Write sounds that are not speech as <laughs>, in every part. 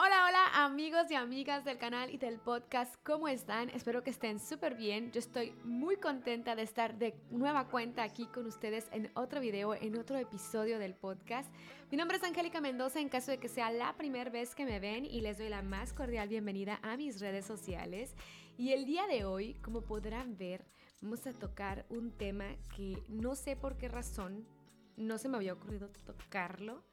Hola, hola amigos y amigas del canal y del podcast, ¿cómo están? Espero que estén súper bien. Yo estoy muy contenta de estar de nueva cuenta aquí con ustedes en otro video, en otro episodio del podcast. Mi nombre es Angélica Mendoza en caso de que sea la primera vez que me ven y les doy la más cordial bienvenida a mis redes sociales. Y el día de hoy, como podrán ver, vamos a tocar un tema que no sé por qué razón no se me había ocurrido tocarlo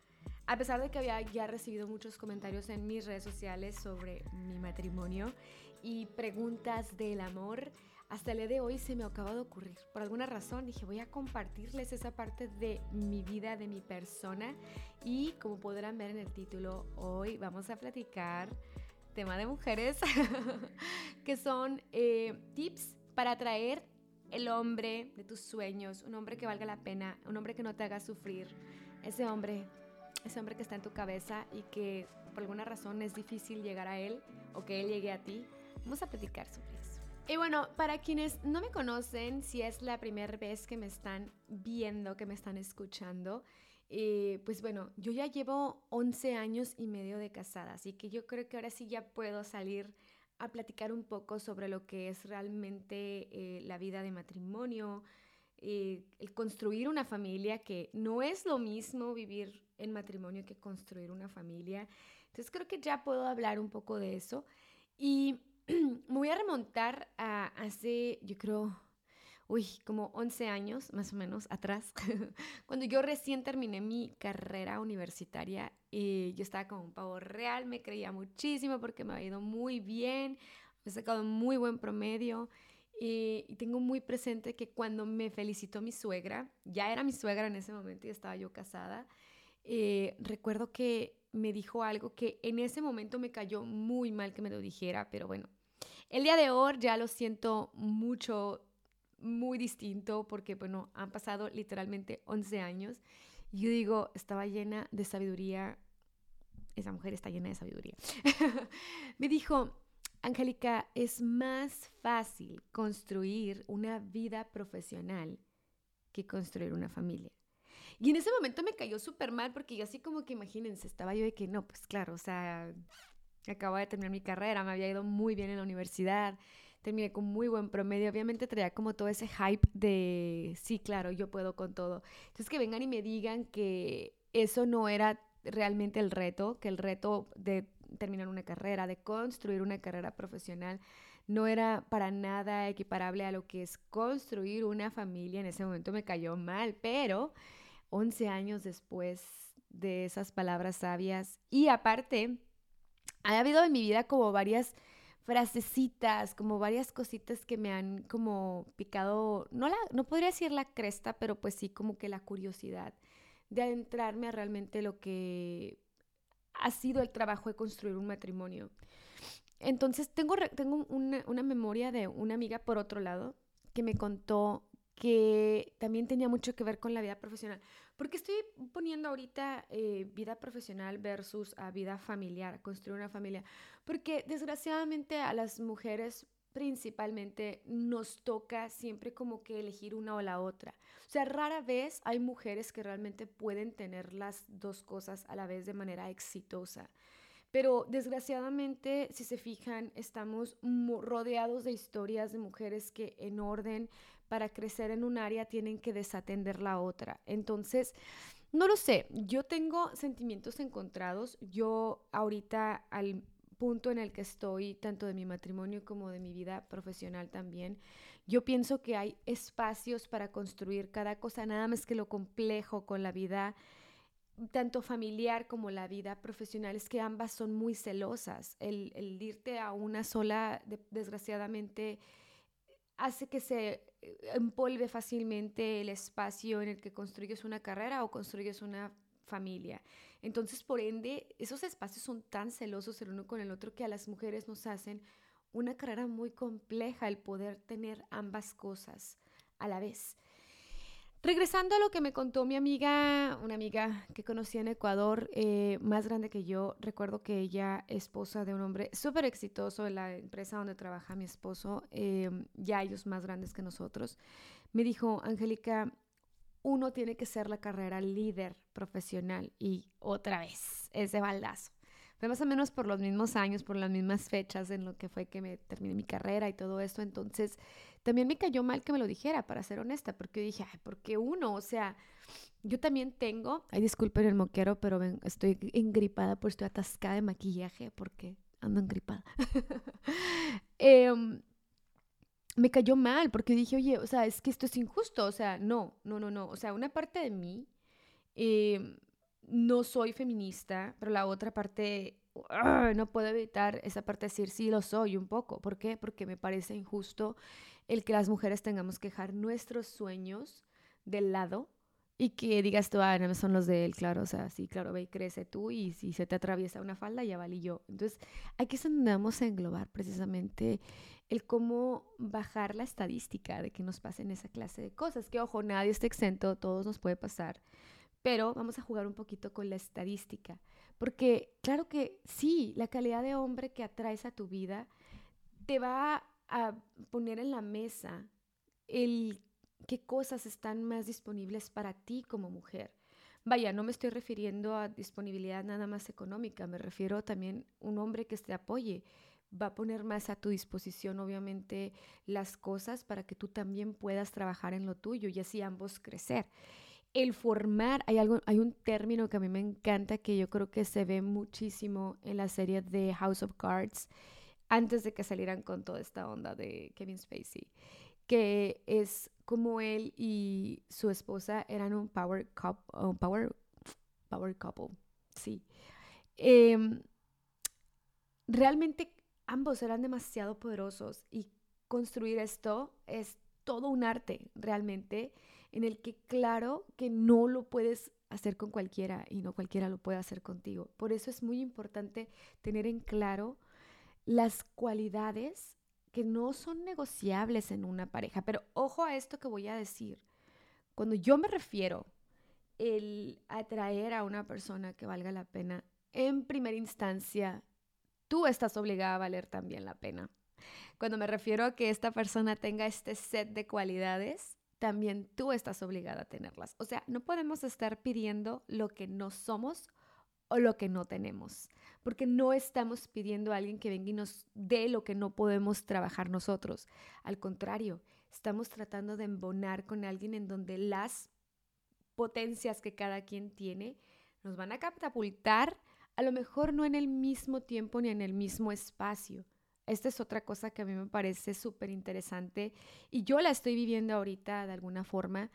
a pesar de que había ya recibido muchos comentarios en mis redes sociales sobre mi matrimonio y preguntas del amor, hasta el día de hoy se me acaba de ocurrir. Por alguna razón dije, voy a compartirles esa parte de mi vida, de mi persona. Y como podrán ver en el título, hoy vamos a platicar tema de mujeres, <laughs> que son eh, tips para atraer el hombre de tus sueños, un hombre que valga la pena, un hombre que no te haga sufrir, ese hombre ese hombre que está en tu cabeza y que por alguna razón es difícil llegar a él o que él llegue a ti. Vamos a platicar sobre eso. Y bueno, para quienes no me conocen, si es la primera vez que me están viendo, que me están escuchando, eh, pues bueno, yo ya llevo 11 años y medio de casada, así que yo creo que ahora sí ya puedo salir a platicar un poco sobre lo que es realmente eh, la vida de matrimonio, eh, el construir una familia, que no es lo mismo vivir en matrimonio que construir una familia. Entonces creo que ya puedo hablar un poco de eso. Y <clears throat> me voy a remontar a hace, yo creo, uy, como 11 años más o menos atrás, <laughs> cuando yo recién terminé mi carrera universitaria. Y yo estaba con un pavo real, me creía muchísimo porque me había ido muy bien, me he sacado muy buen promedio. Y, y, tengo muy presente que cuando me felicitó mi suegra, ya era mi suegra en ese momento y estaba yo casada, eh, recuerdo que me dijo algo que en ese momento me cayó muy mal que me lo dijera, pero bueno, el día de hoy ya lo siento mucho, muy distinto, porque bueno, han pasado literalmente 11 años. Yo digo, estaba llena de sabiduría, esa mujer está llena de sabiduría. <laughs> me dijo, Angélica, es más fácil construir una vida profesional que construir una familia. Y en ese momento me cayó súper mal porque yo así como que imagínense, estaba yo de que no, pues claro, o sea, acabo de terminar mi carrera, me había ido muy bien en la universidad, terminé con muy buen promedio, obviamente traía como todo ese hype de, sí, claro, yo puedo con todo. Entonces que vengan y me digan que eso no era realmente el reto, que el reto de terminar una carrera, de construir una carrera profesional, no era para nada equiparable a lo que es construir una familia. En ese momento me cayó mal, pero 11 años después de esas palabras sabias. Y aparte, ha habido en mi vida como varias frasecitas, como varias cositas que me han como picado, no, la, no podría decir la cresta, pero pues sí como que la curiosidad de adentrarme a realmente lo que ha sido el trabajo de construir un matrimonio. Entonces tengo, tengo una, una memoria de una amiga por otro lado que me contó que también tenía mucho que ver con la vida profesional. Porque estoy poniendo ahorita eh, vida profesional versus a vida familiar, construir una familia. Porque desgraciadamente a las mujeres principalmente nos toca siempre como que elegir una o la otra. O sea, rara vez hay mujeres que realmente pueden tener las dos cosas a la vez de manera exitosa. Pero desgraciadamente, si se fijan, estamos rodeados de historias de mujeres que en orden para crecer en un área tienen que desatender la otra. Entonces, no lo sé, yo tengo sentimientos encontrados. Yo ahorita al punto en el que estoy, tanto de mi matrimonio como de mi vida profesional también, yo pienso que hay espacios para construir cada cosa, nada más que lo complejo con la vida tanto familiar como la vida profesional es que ambas son muy celosas. El, irte a una sola, desgraciadamente, hace que se eh, empolve fácilmente el espacio en el que construyes una carrera o construyes una familia. Entonces, por ende, esos espacios son tan celosos el uno con el otro que a las mujeres nos hacen una carrera muy compleja el poder tener ambas cosas a la vez. Regresando a lo que me contó mi amiga, una amiga que conocí en Ecuador, eh, más grande que yo, recuerdo que ella, esposa de un hombre súper exitoso en la empresa donde trabaja mi esposo, eh, ya ellos más grandes que nosotros, me dijo, Angélica, uno tiene que ser la carrera líder profesional y otra vez, ese baldazo. Fue más o menos por los mismos años, por las mismas fechas en lo que fue que me terminé mi carrera y todo esto. Entonces, también me cayó mal que me lo dijera, para ser honesta, porque dije, ay, porque uno, o sea, yo también tengo, ay, disculpen el moquero, pero ven, estoy engripada, pues estoy atascada de maquillaje porque ando engripada. <laughs> eh, me cayó mal porque dije, oye, o sea, es que esto es injusto, o sea, no, no, no, no, o sea, una parte de mí eh, no soy feminista, pero la otra parte ¡ah! no puedo evitar esa parte de decir sí lo soy un poco. ¿Por qué? Porque me parece injusto el que las mujeres tengamos que dejar nuestros sueños del lado y que digas tú, ah, no son los de él, claro, o sea, sí, claro, ve y crece tú y si se te atraviesa una falda, ya valí yo. Entonces, aquí es donde vamos a englobar precisamente el cómo bajar la estadística de que nos pasen esa clase de cosas. Que ojo, nadie está exento, todos nos puede pasar, pero vamos a jugar un poquito con la estadística. Porque claro que sí, la calidad de hombre que atraes a tu vida te va a poner en la mesa el qué cosas están más disponibles para ti como mujer. Vaya, no me estoy refiriendo a disponibilidad nada más económica, me refiero también a un hombre que te apoye, va a poner más a tu disposición, obviamente, las cosas para que tú también puedas trabajar en lo tuyo y así ambos crecer. El formar, hay, algo, hay un término que a mí me encanta que yo creo que se ve muchísimo en la serie de House of Cards antes de que salieran con toda esta onda de Kevin Spacey, que es como él y su esposa eran un power couple, un power, power couple, sí. Em, realmente ambos eran demasiado poderosos y construir esto es todo un arte realmente en el que claro que no lo puedes hacer con cualquiera y no cualquiera lo puede hacer contigo. Por eso es muy importante tener en claro las cualidades que no son negociables en una pareja. Pero ojo a esto que voy a decir. Cuando yo me refiero el atraer a una persona que valga la pena, en primera instancia tú estás obligada a valer también la pena. Cuando me refiero a que esta persona tenga este set de cualidades, también tú estás obligada a tenerlas. O sea, no podemos estar pidiendo lo que no somos o lo que no tenemos, porque no estamos pidiendo a alguien que venga y nos dé lo que no podemos trabajar nosotros. Al contrario, estamos tratando de embonar con alguien en donde las potencias que cada quien tiene nos van a catapultar a lo mejor no en el mismo tiempo ni en el mismo espacio. Esta es otra cosa que a mí me parece súper interesante y yo la estoy viviendo ahorita de alguna forma,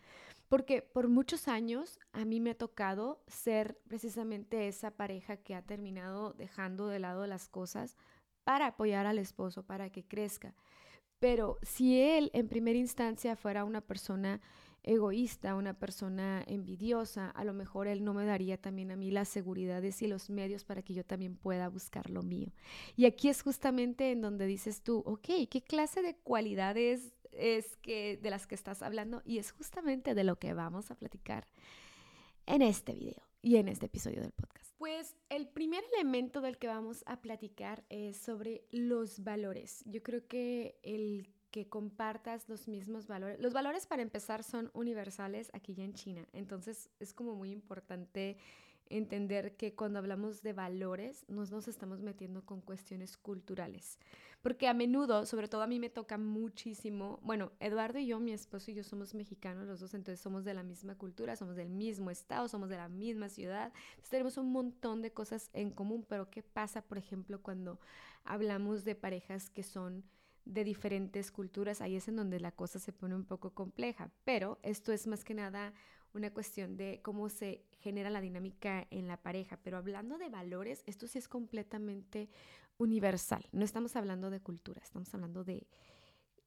porque por muchos años a mí me ha tocado ser precisamente esa pareja que ha terminado dejando de lado las cosas para apoyar al esposo, para que crezca. Pero si él en primera instancia fuera una persona egoísta, una persona envidiosa, a lo mejor él no me daría también a mí las seguridades y los medios para que yo también pueda buscar lo mío. Y aquí es justamente en donde dices tú, ok, ¿qué clase de cualidades es que de las que estás hablando? Y es justamente de lo que vamos a platicar en este video y en este episodio del podcast. Pues el primer elemento del que vamos a platicar es sobre los valores. Yo creo que el que compartas los mismos valores. Los valores para empezar son universales aquí ya en China, entonces es como muy importante entender que cuando hablamos de valores nos nos estamos metiendo con cuestiones culturales, porque a menudo, sobre todo a mí me toca muchísimo, bueno, Eduardo y yo, mi esposo y yo somos mexicanos los dos, entonces somos de la misma cultura, somos del mismo estado, somos de la misma ciudad, tenemos un montón de cosas en común, pero ¿qué pasa, por ejemplo, cuando hablamos de parejas que son de diferentes culturas, ahí es en donde la cosa se pone un poco compleja, pero esto es más que nada una cuestión de cómo se genera la dinámica en la pareja, pero hablando de valores, esto sí es completamente universal, no estamos hablando de cultura, estamos hablando de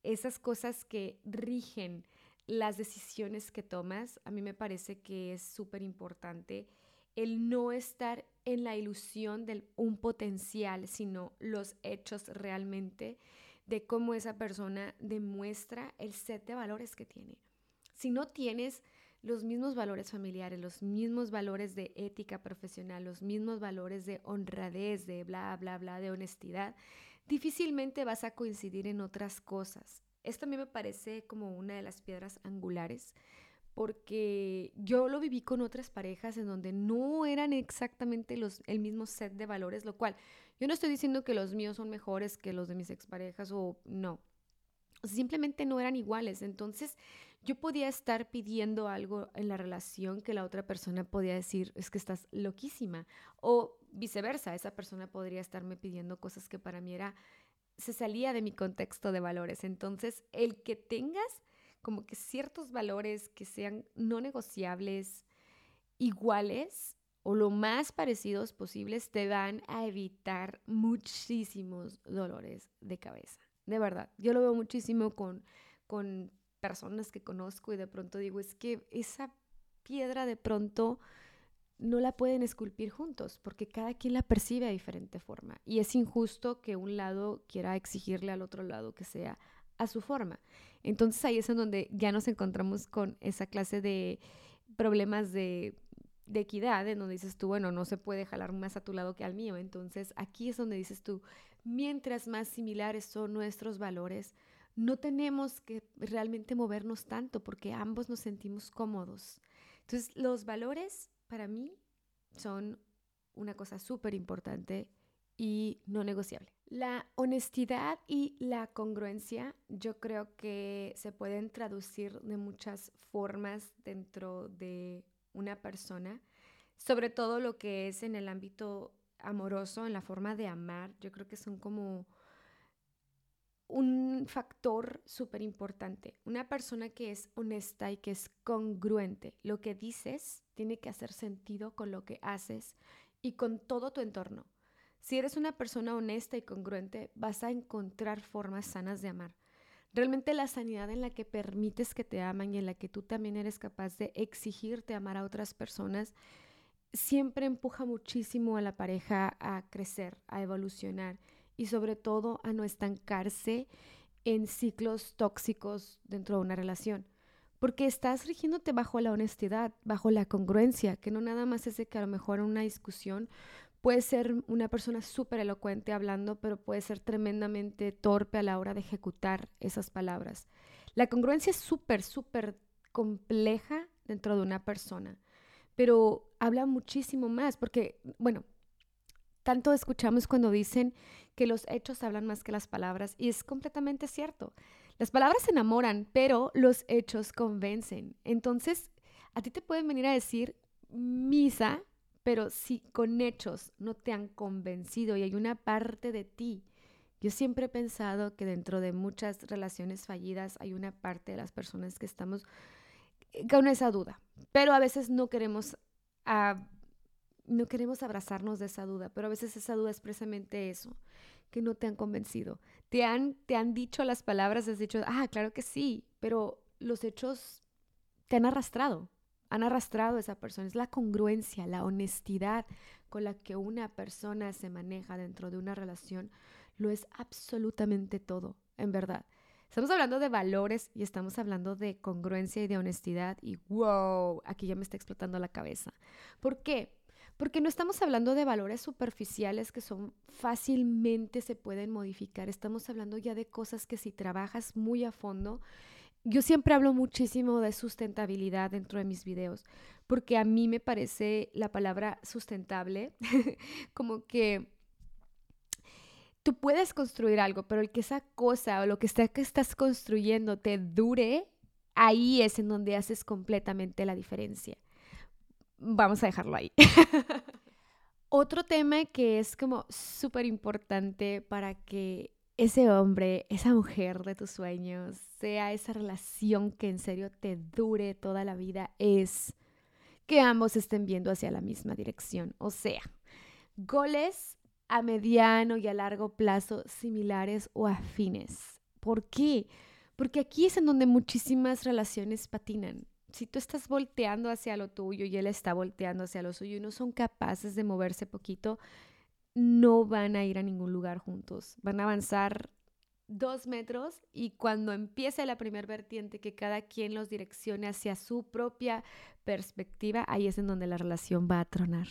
esas cosas que rigen las decisiones que tomas, a mí me parece que es súper importante el no estar en la ilusión de un potencial, sino los hechos realmente de cómo esa persona demuestra el set de valores que tiene. Si no tienes los mismos valores familiares, los mismos valores de ética profesional, los mismos valores de honradez, de bla, bla, bla, de honestidad, difícilmente vas a coincidir en otras cosas. Esto a mí me parece como una de las piedras angulares porque yo lo viví con otras parejas en donde no eran exactamente los, el mismo set de valores, lo cual yo no estoy diciendo que los míos son mejores que los de mis exparejas o no, simplemente no eran iguales. Entonces yo podía estar pidiendo algo en la relación que la otra persona podía decir, es que estás loquísima. O viceversa, esa persona podría estarme pidiendo cosas que para mí era, se salía de mi contexto de valores. Entonces el que tengas como que ciertos valores que sean no negociables, iguales o lo más parecidos posibles, te van a evitar muchísimos dolores de cabeza. De verdad, yo lo veo muchísimo con, con personas que conozco y de pronto digo, es que esa piedra de pronto no la pueden esculpir juntos porque cada quien la percibe de diferente forma y es injusto que un lado quiera exigirle al otro lado que sea a su forma. Entonces ahí es en donde ya nos encontramos con esa clase de problemas de, de equidad, en donde dices tú, bueno, no se puede jalar más a tu lado que al mío. Entonces aquí es donde dices tú, mientras más similares son nuestros valores, no tenemos que realmente movernos tanto porque ambos nos sentimos cómodos. Entonces los valores para mí son una cosa súper importante y no negociable. La honestidad y la congruencia yo creo que se pueden traducir de muchas formas dentro de una persona, sobre todo lo que es en el ámbito amoroso, en la forma de amar, yo creo que son como un factor súper importante. Una persona que es honesta y que es congruente. Lo que dices tiene que hacer sentido con lo que haces y con todo tu entorno. Si eres una persona honesta y congruente, vas a encontrar formas sanas de amar. Realmente la sanidad en la que permites que te aman y en la que tú también eres capaz de exigirte amar a otras personas, siempre empuja muchísimo a la pareja a crecer, a evolucionar y sobre todo a no estancarse en ciclos tóxicos dentro de una relación. Porque estás rigiéndote bajo la honestidad, bajo la congruencia, que no nada más es de que a lo mejor en una discusión puede ser una persona súper elocuente hablando, pero puede ser tremendamente torpe a la hora de ejecutar esas palabras. La congruencia es súper, súper compleja dentro de una persona, pero habla muchísimo más, porque, bueno, tanto escuchamos cuando dicen que los hechos hablan más que las palabras, y es completamente cierto. Las palabras enamoran, pero los hechos convencen. Entonces, a ti te pueden venir a decir misa pero si con hechos no te han convencido y hay una parte de ti, yo siempre he pensado que dentro de muchas relaciones fallidas hay una parte de las personas que estamos eh, con esa duda, pero a veces no queremos, ah, no queremos abrazarnos de esa duda, pero a veces esa duda es precisamente eso, que no te han convencido. Te han, te han dicho las palabras, has dicho, ah, claro que sí, pero los hechos te han arrastrado han arrastrado a esa persona. Es la congruencia, la honestidad con la que una persona se maneja dentro de una relación. Lo es absolutamente todo, en verdad. Estamos hablando de valores y estamos hablando de congruencia y de honestidad y wow, aquí ya me está explotando la cabeza. ¿Por qué? Porque no estamos hablando de valores superficiales que son fácilmente se pueden modificar. Estamos hablando ya de cosas que si trabajas muy a fondo yo siempre hablo muchísimo de sustentabilidad dentro de mis videos, porque a mí me parece la palabra sustentable <laughs> como que tú puedes construir algo, pero el que esa cosa o lo que está que estás construyendo te dure, ahí es en donde haces completamente la diferencia. Vamos a dejarlo ahí. <laughs> Otro tema que es como súper importante para que ese hombre, esa mujer de tus sueños, sea esa relación que en serio te dure toda la vida, es que ambos estén viendo hacia la misma dirección. O sea, goles a mediano y a largo plazo similares o afines. ¿Por qué? Porque aquí es en donde muchísimas relaciones patinan. Si tú estás volteando hacia lo tuyo y él está volteando hacia lo suyo y no son capaces de moverse poquito, no van a ir a ningún lugar juntos. Van a avanzar dos metros y cuando empiece la primer vertiente que cada quien los direccione hacia su propia perspectiva, ahí es en donde la relación va a tronar.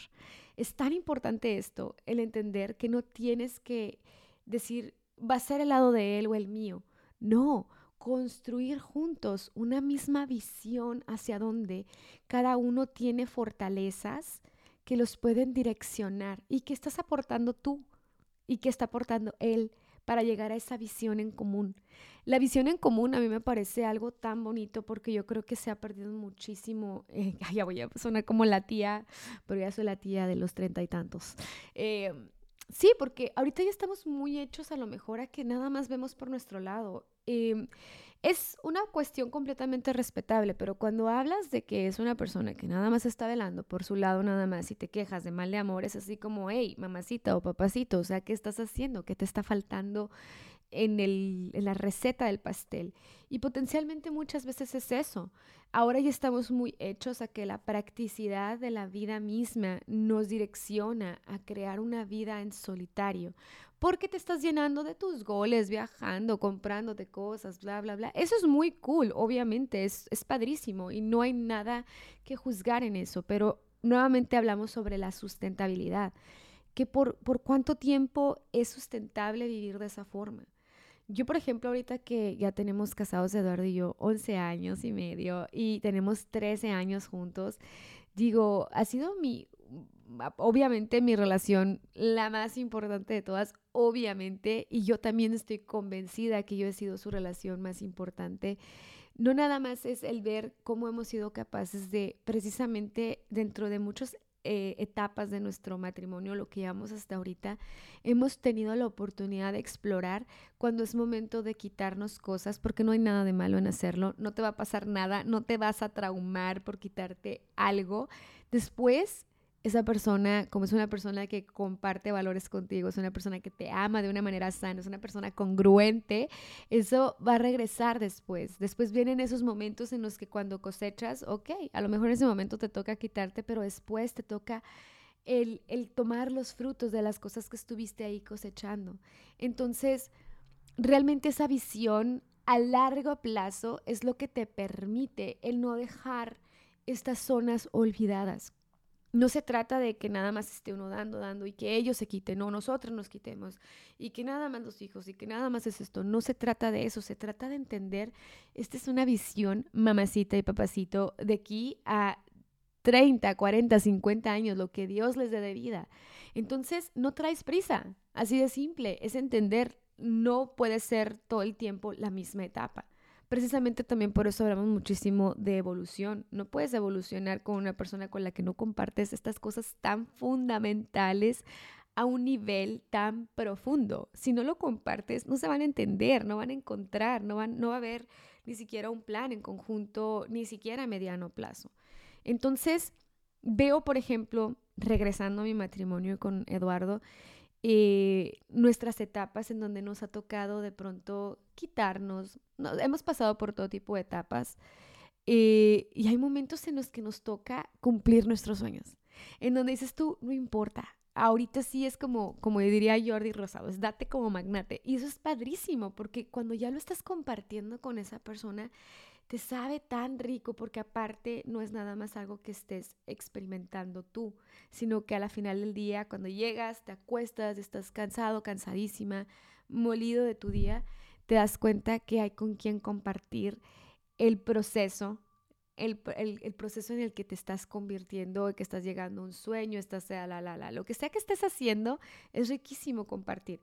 Es tan importante esto, el entender que no tienes que decir, va a ser el lado de él o el mío. No, construir juntos una misma visión hacia donde cada uno tiene fortalezas que los pueden direccionar y que estás aportando tú y que está aportando él para llegar a esa visión en común. La visión en común a mí me parece algo tan bonito porque yo creo que se ha perdido muchísimo. Eh, <laughs> ya voy a sonar como la tía, pero ya soy la tía de los treinta y tantos. Eh, sí, porque ahorita ya estamos muy hechos a lo mejor a que nada más vemos por nuestro lado. Eh, es una cuestión completamente respetable, pero cuando hablas de que es una persona que nada más está velando por su lado nada más y te quejas de mal de amor, es así como, hey, mamacita o papacito, o sea, ¿qué estás haciendo? ¿Qué te está faltando en, la receta del pastel? Y potencialmente muchas veces es eso. Ahora ya estamos muy hechos a que la practicidad de la vida misma nos direcciona a crear una vida en solitario, porque te estás llenando de tus goles, viajando, comprándote cosas, bla, bla, bla. Eso es muy cool, obviamente, es, es padrísimo y no hay nada que juzgar en eso, pero nuevamente hablamos sobre la sustentabilidad, que por, por cuánto tiempo es sustentable vivir de esa forma. Yo, por ejemplo, ahorita que ya tenemos casados Eduardo y yo 11 años y medio y tenemos 13 años juntos, digo, ha sido mi obviamente mi relación, la más importante de todas, obviamente, y yo también estoy convencida que yo he sido su relación más importante. No nada más es el ver cómo hemos sido capaces de, precisamente dentro de muchas eh, etapas de nuestro matrimonio, lo que llevamos hasta ahorita, hemos tenido la oportunidad de explorar cuando es momento de quitarnos cosas, porque no hay nada de malo en hacerlo, no te va a pasar nada, no te vas a traumar por quitarte algo. Después esa persona, como es una persona que comparte valores contigo, es una persona que te ama de una manera sana, es una persona congruente, eso va a regresar después. Después vienen esos momentos en los que cuando cosechas, ok, a lo mejor en ese momento te toca quitarte, pero después te toca el, el tomar los frutos de las cosas que estuviste ahí cosechando. Entonces, realmente esa visión a largo plazo es lo que te permite el no dejar estas zonas olvidadas no se trata de que nada más esté uno dando, dando y que ellos se quiten, no, nosotros nos quitemos y que nada más los hijos y que nada más es esto. No se trata de eso, se trata de entender, esta es una visión, mamacita y papacito, de aquí a 30, 40, 50 años, lo que Dios les dé de vida. Entonces, no traes prisa, así de simple, es entender, no puede ser todo el tiempo la misma etapa. Precisamente también por eso hablamos muchísimo de evolución. No puedes evolucionar con una persona con la que no compartes estas cosas tan fundamentales a un nivel tan profundo. Si no lo compartes, no se van a entender, no van a encontrar, no, van, no va a haber ni siquiera un plan en conjunto, ni siquiera a mediano plazo. Entonces, veo, por ejemplo, regresando a mi matrimonio con Eduardo, eh, nuestras etapas en donde nos ha tocado de pronto quitarnos. hemos pasado por todo tipo de etapas eh, y hay momentos en los que nos toca cumplir nuestros sueños, en donde dices tú, no importa. Ahorita sí es como, como diría Jordi Rosado, es date como magnate. Y eso es padrísimo, porque cuando ya lo estás compartiendo con esa persona, te sabe tan rico porque aparte no es nada más algo que estés experimentando tú, sino que a la final del día, cuando llegas, te acuestas, estás cansado, cansadísima, molido de tu día, te das cuenta que hay con quien compartir el proceso, el, proceso en el que te estás convirtiendo, que estás llegando a un sueño, estás, la, la, la, lo que sea que estés haciendo, es riquísimo compartir.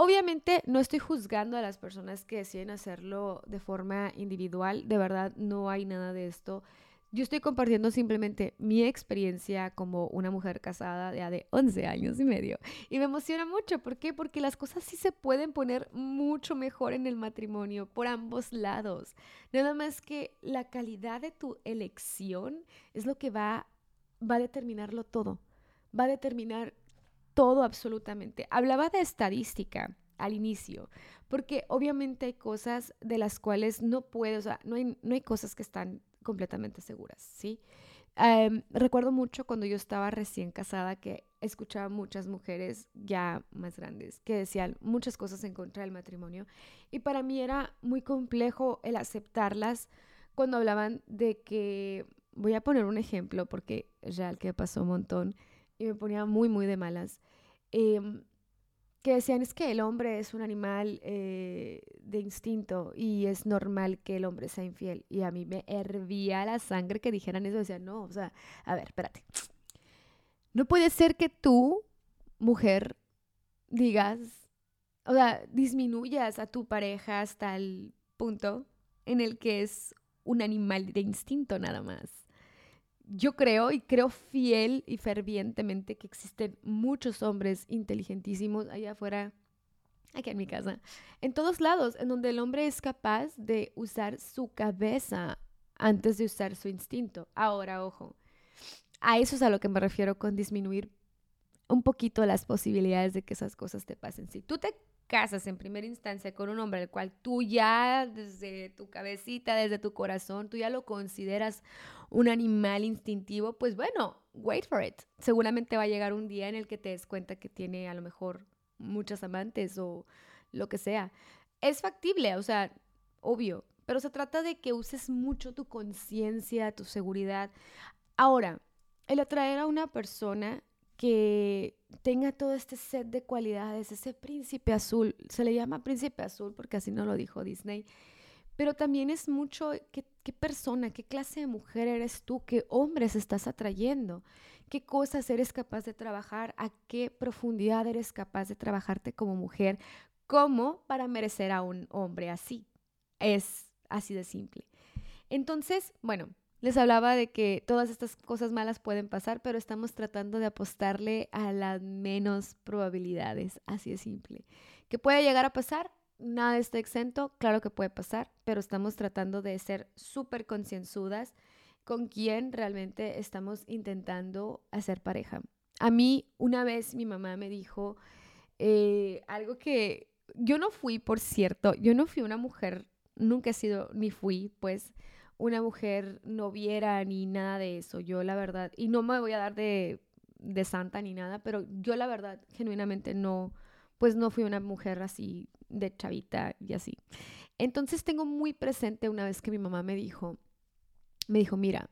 Obviamente no estoy juzgando a las personas que deciden hacerlo de forma individual, de verdad no hay nada de esto. Yo estoy compartiendo simplemente mi experiencia como una mujer casada ya de 11 años y medio. Y me emociona mucho. ¿Por qué? Porque las cosas sí se pueden poner mucho mejor en el matrimonio por ambos lados. Nada más que la calidad de tu elección es lo que va, va a determinarlo todo. Va a determinar todo absolutamente. Hablaba de estadística al inicio, porque obviamente hay cosas de las cuales no puedo, o sea, no hay, no hay cosas que están completamente seguras, ¿sí? Em, recuerdo mucho cuando yo estaba recién casada que escuchaba muchas mujeres ya más grandes que decían muchas cosas en contra del matrimonio y para mí era muy complejo el aceptarlas cuando hablaban de que, voy a poner un ejemplo porque es real que pasó un montón y me ponía muy, muy de malas, Em, que decían es que el hombre es un animal eh, de instinto y es normal que el hombre sea infiel. Y a mí me hervía la sangre que dijeran eso. Decían, no, o sea, a ver, espérate. No puede ser que tú, mujer, digas, o sea, disminuyas a tu pareja hasta el punto en el que es un animal de instinto nada más. Yo creo y creo fiel y fervientemente que existen muchos hombres inteligentísimos allá afuera, aquí en mi casa, en todos lados, en donde el hombre es capaz de usar su cabeza antes de usar su instinto. Ahora, ojo, a eso es a lo que me refiero con disminuir un poquito las posibilidades de que esas cosas te pasen. Si tú te casas en primera instancia con un hombre al cual tú ya desde tu cabecita, desde tu corazón, tú ya lo consideras un animal instintivo, pues bueno, wait for it. Seguramente va a llegar un día en el que te des cuenta que tiene a lo mejor muchas amantes o lo que sea. Es factible, o sea, obvio, pero se trata de que uses mucho tu conciencia, tu seguridad. Ahora, el atraer a una persona que tenga todo este set de cualidades, ese príncipe azul, se le llama príncipe azul porque así no lo dijo Disney, pero también es mucho qué, persona, qué clase de mujer eres tú, qué hombres estás atrayendo, qué cosas eres capaz de trabajar, a qué profundidad eres capaz de trabajarte como mujer, como para merecer a un hombre así. Es así de simple. Entonces, bueno, les hablaba de que todas estas cosas malas pueden pasar, pero estamos tratando de apostarle a las menos probabilidades, así de simple. ¿Que puede llegar a pasar? Nada está exento, claro que puede pasar, pero estamos tratando de ser súper concienzudas con quién realmente estamos intentando hacer pareja. A mí una vez mi mamá me dijo eh, algo que yo no fui, por cierto, yo no fui una mujer, nunca he sido, ni fui, pues, una mujer no viera ni nada de eso. Yo la verdad, y no me voy a dar de, de santa ni nada, pero yo la verdad genuinamente no, pues no fui una mujer así de chavita y así. Entonces tengo muy presente una vez que mi mamá me dijo, me dijo, mira,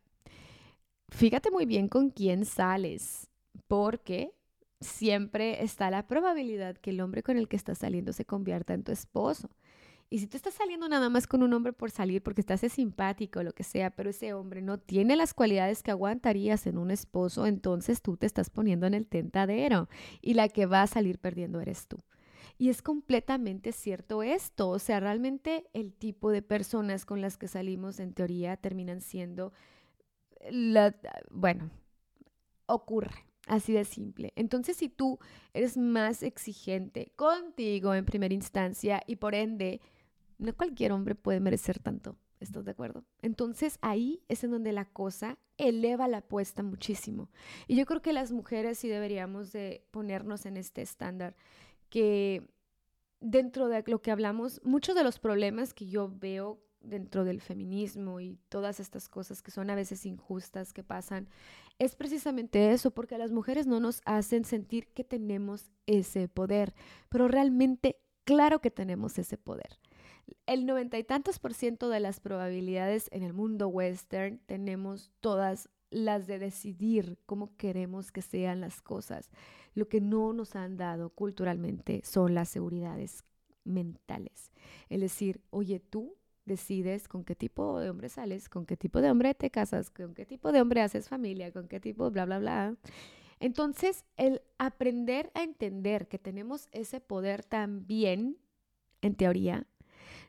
fíjate muy bien con quién sales, porque siempre está la probabilidad que el hombre con el que estás saliendo se convierta en tu esposo. Y si tú estás saliendo nada más con un hombre por salir porque estás simpático o lo que sea, pero ese hombre no tiene las cualidades que aguantarías en un esposo, entonces tú te estás poniendo en el tentadero y la que va a salir perdiendo eres tú. Y es completamente cierto esto, o sea, realmente el tipo de personas con las que salimos en teoría terminan siendo, la, bueno, ocurre. Así de simple. Entonces, si tú eres más exigente contigo en primera instancia y por ende no cualquier hombre puede merecer tanto. ¿Estás de acuerdo? Entonces ahí es en donde la cosa eleva la apuesta muchísimo. Y yo creo que las mujeres sí deberíamos de ponernos en este estándar que dentro de lo que hablamos, muchos de los problemas que yo veo dentro del feminismo y todas estas cosas que son a veces injustas que pasan, es precisamente eso, porque a las mujeres no nos hacen sentir que tenemos ese poder, pero realmente claro que tenemos ese poder el noventa y tantos por ciento de las probabilidades en el mundo western tenemos todas las de decidir cómo queremos que sean las cosas. Lo que no nos han dado culturalmente son las seguridades mentales. Es decir, oye, tú decides con qué tipo de hombre sales, con qué tipo de hombre te casas, con qué tipo de hombre haces familia, con qué tipo, bla, bla, bla. Entonces, el aprender a entender que tenemos ese poder también, en teoría,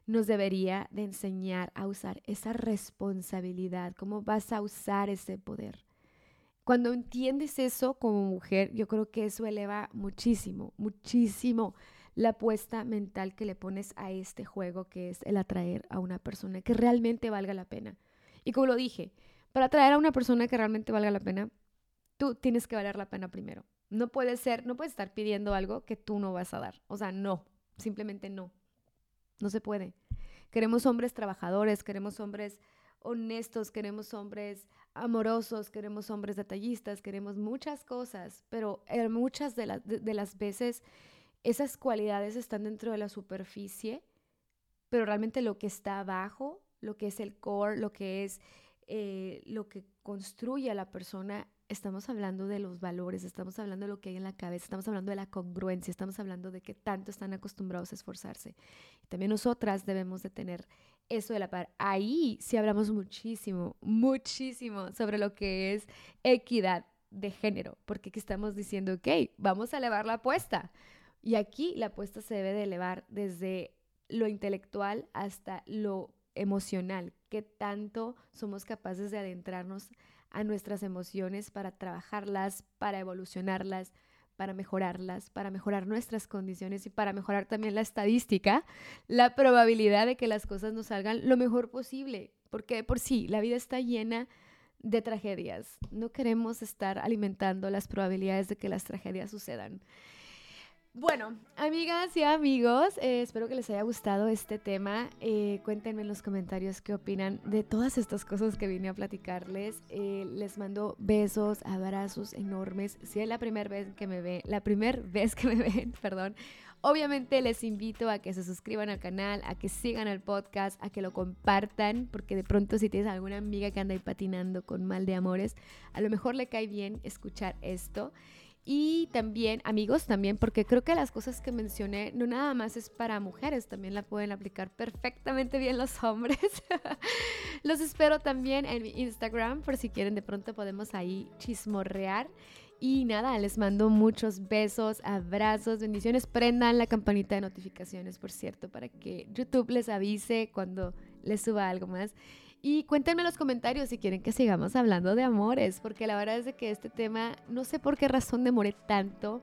nos debería de enseñar a usar esa responsabilidad, cómo vas a usar ese poder. Cuando entiendes eso como mujer, yo creo que eso eleva muchísimo, muchísimo la apuesta mental que le pones a este juego que es el atraer a una persona que realmente valga la pena. Y como lo dije, para atraer a una persona que realmente valga la pena, tú tienes que valer la pena primero. No puede ser, no puedes estar pidiendo algo que tú no vas a dar. O sea, no, simplemente no. No se puede. Queremos hombres trabajadores, queremos hombres honestos, queremos hombres amorosos, queremos hombres detallistas, queremos muchas cosas, pero muchas de, de, las veces esas cualidades están dentro de la superficie, pero realmente lo que está abajo, lo que es el core, lo que es eh, lo que construye a la persona, estamos hablando de los valores, estamos hablando de lo que hay en la cabeza, estamos hablando de la congruencia, estamos hablando de que tanto están acostumbrados a esforzarse. Y también nosotras debemos de tener eso de la par. Ahí sí hablamos muchísimo, muchísimo sobre lo que es equidad de género, porque aquí estamos diciendo, ok, vamos a elevar la apuesta. Y aquí la apuesta se debe de elevar desde lo intelectual hasta lo emocional, qué tanto somos capaces de adentrarnos a nuestras emociones para trabajarlas, para evolucionarlas, para mejorarlas, para mejorar nuestras condiciones y para mejorar también la estadística, la probabilidad de que las cosas nos salgan lo mejor posible, porque por sí la vida está llena de tragedias. No queremos estar alimentando las probabilidades de que las tragedias sucedan. Bueno, amigas y amigos, eh, espero que les haya gustado este tema. Eh, cuéntenme en los comentarios qué opinan de todas estas cosas que vine a platicarles. Eh, les mando besos, abrazos enormes. Si es la primera vez que me ven, la primera <laughs> vez que me ven, perdón. Obviamente les invito a que se suscriban al canal, a que sigan el podcast, a que lo compartan, porque de pronto si tienes alguna amiga que anda ahí patinando con mal de amores, a lo mejor le cae bien escuchar esto. Y también, amigos, también, porque creo que las cosas que mencioné no nada más es para mujeres, también la pueden aplicar perfectamente bien los hombres. <laughs> los espero también en mi Instagram, por si quieren, de pronto podemos ahí chismorrear. Y nada, les mando muchos besos, abrazos, bendiciones. Prendan la campanita de notificaciones, por cierto, para que YouTube les avise cuando les suba algo más. Y cuéntenme en los comentarios si quieren que sigamos hablando de amores, porque la verdad es que este tema, no sé por qué razón demoré tanto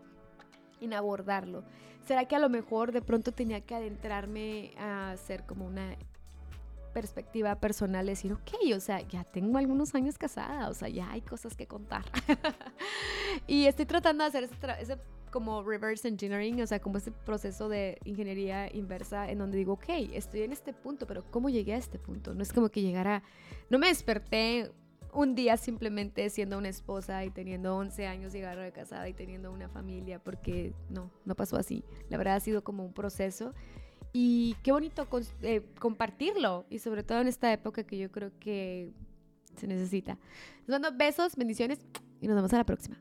en abordarlo. ¿Será que a lo mejor de pronto tenía que adentrarme a hacer como una perspectiva personal, decir, ok, o sea, ya tengo algunos años casada, o sea, ya hay cosas que contar. <laughs> y estoy tratando de hacer ese, ese como reverse engineering, o sea, como ese proceso de ingeniería inversa en donde digo, ok, estoy en este punto, pero ¿cómo llegué a este punto? No es como que llegara, no me desperté un día simplemente siendo una esposa y teniendo 11 años y de casada y teniendo una familia, porque no, no pasó así. La verdad ha sido como un proceso y qué bonito eh, compartirlo y sobre todo en esta época que yo creo que se necesita. Les mando besos, bendiciones y nos vemos a la próxima.